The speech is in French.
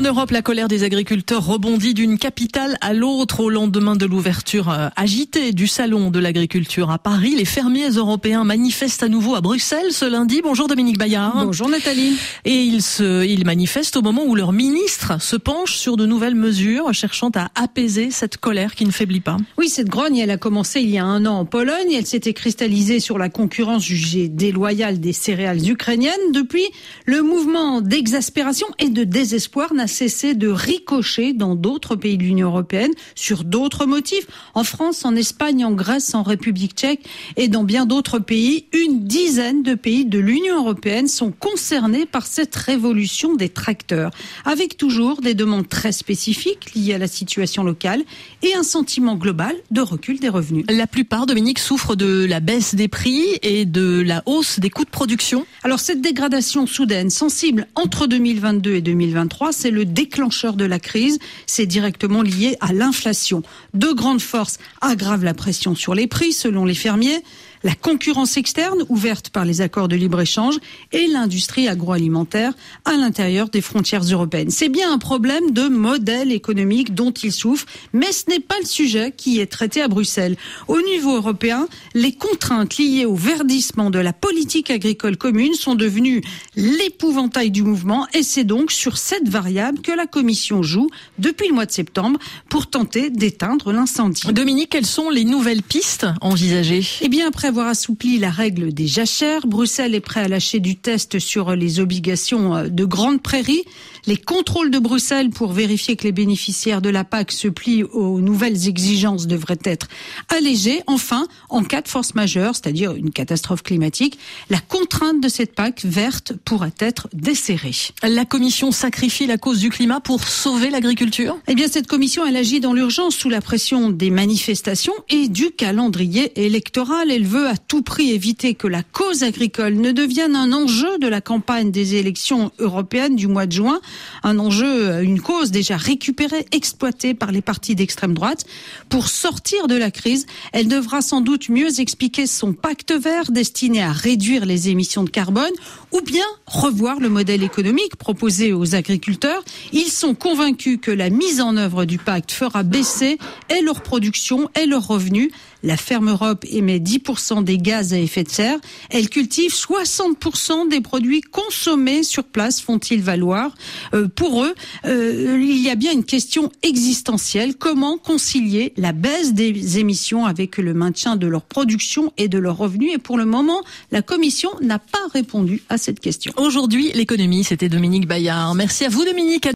En Europe, la colère des agriculteurs rebondit d'une capitale à l'autre au lendemain de l'ouverture euh, agitée du salon de l'agriculture à Paris. Les fermiers européens manifestent à nouveau à Bruxelles ce lundi. Bonjour Dominique Bayard. Bonjour Nathalie. Et ils se, ils manifestent au moment où leur ministre se penche sur de nouvelles mesures cherchant à apaiser cette colère qui ne faiblit pas. Oui, cette grogne, elle a commencé il y a un an en Pologne. Elle s'était cristallisée sur la concurrence jugée déloyale des céréales ukrainiennes. Depuis, le mouvement d'exaspération et de désespoir n'a cessé de ricocher dans d'autres pays de l'Union européenne sur d'autres motifs. En France, en Espagne, en Grèce, en République tchèque et dans bien d'autres pays, une dizaine de pays de l'Union européenne sont concernés par cette révolution des tracteurs, avec toujours des demandes très spécifiques liées à la situation locale et un sentiment global de recul des revenus. La plupart, Dominique, souffrent de la baisse des prix et de la hausse des coûts de production. Alors cette dégradation soudaine, sensible entre 2022 et 2023, c'est le déclencheur de la crise. C'est directement lié à l'inflation. Deux grandes forces aggravent la pression sur les prix, selon les fermiers la concurrence externe ouverte par les accords de libre-échange et l'industrie agroalimentaire à l'intérieur des frontières européennes. C'est bien un problème de modèle économique dont il souffre, mais ce n'est pas le sujet qui est traité à Bruxelles. Au niveau européen, les contraintes liées au verdissement de la politique agricole commune sont devenues l'épouvantail du mouvement et c'est donc sur cette variable que la Commission joue depuis le mois de septembre pour tenter d'éteindre l'incendie. Dominique, quelles sont les nouvelles pistes envisagées? Eh bien, après avoir assoupli la règle des jachères, Bruxelles est prêt à lâcher du test sur les obligations euh, de grandes prairies. Les contrôles de Bruxelles pour vérifier que les bénéficiaires de la PAC se plient aux nouvelles exigences devraient être allégés. Enfin, en cas de force majeure, c'est-à-dire une catastrophe climatique, la contrainte de cette PAC verte pourrait être desserrée. La Commission sacrifie la cause du climat pour sauver l'agriculture? Eh bien, cette commission, elle agit dans l'urgence sous la pression des manifestations et du calendrier électoral. Elle veut à tout prix éviter que la cause agricole ne devienne un enjeu de la campagne des élections européennes du mois de juin, un enjeu, une cause déjà récupérée, exploitée par les partis d'extrême droite. Pour sortir de la crise, elle devra sans doute mieux expliquer son pacte vert destiné à réduire les émissions de carbone ou bien revoir le modèle économique proposé aux agriculteurs. Ils sont convaincus que la mise en œuvre du pacte fera baisser et leur production et leurs revenus. La ferme Europe émet 10% des gaz à effet de serre. Elle cultive 60% des produits consommés sur place, font-ils valoir. Euh, pour eux, euh, il y a bien une question existentielle. Comment concilier la baisse des émissions avec le maintien de leur production et de leurs revenus? Et pour le moment, la Commission n'a pas répondu à cette question. Aujourd'hui, l'économie, c'était Dominique Bayard. Merci à vous, Dominique.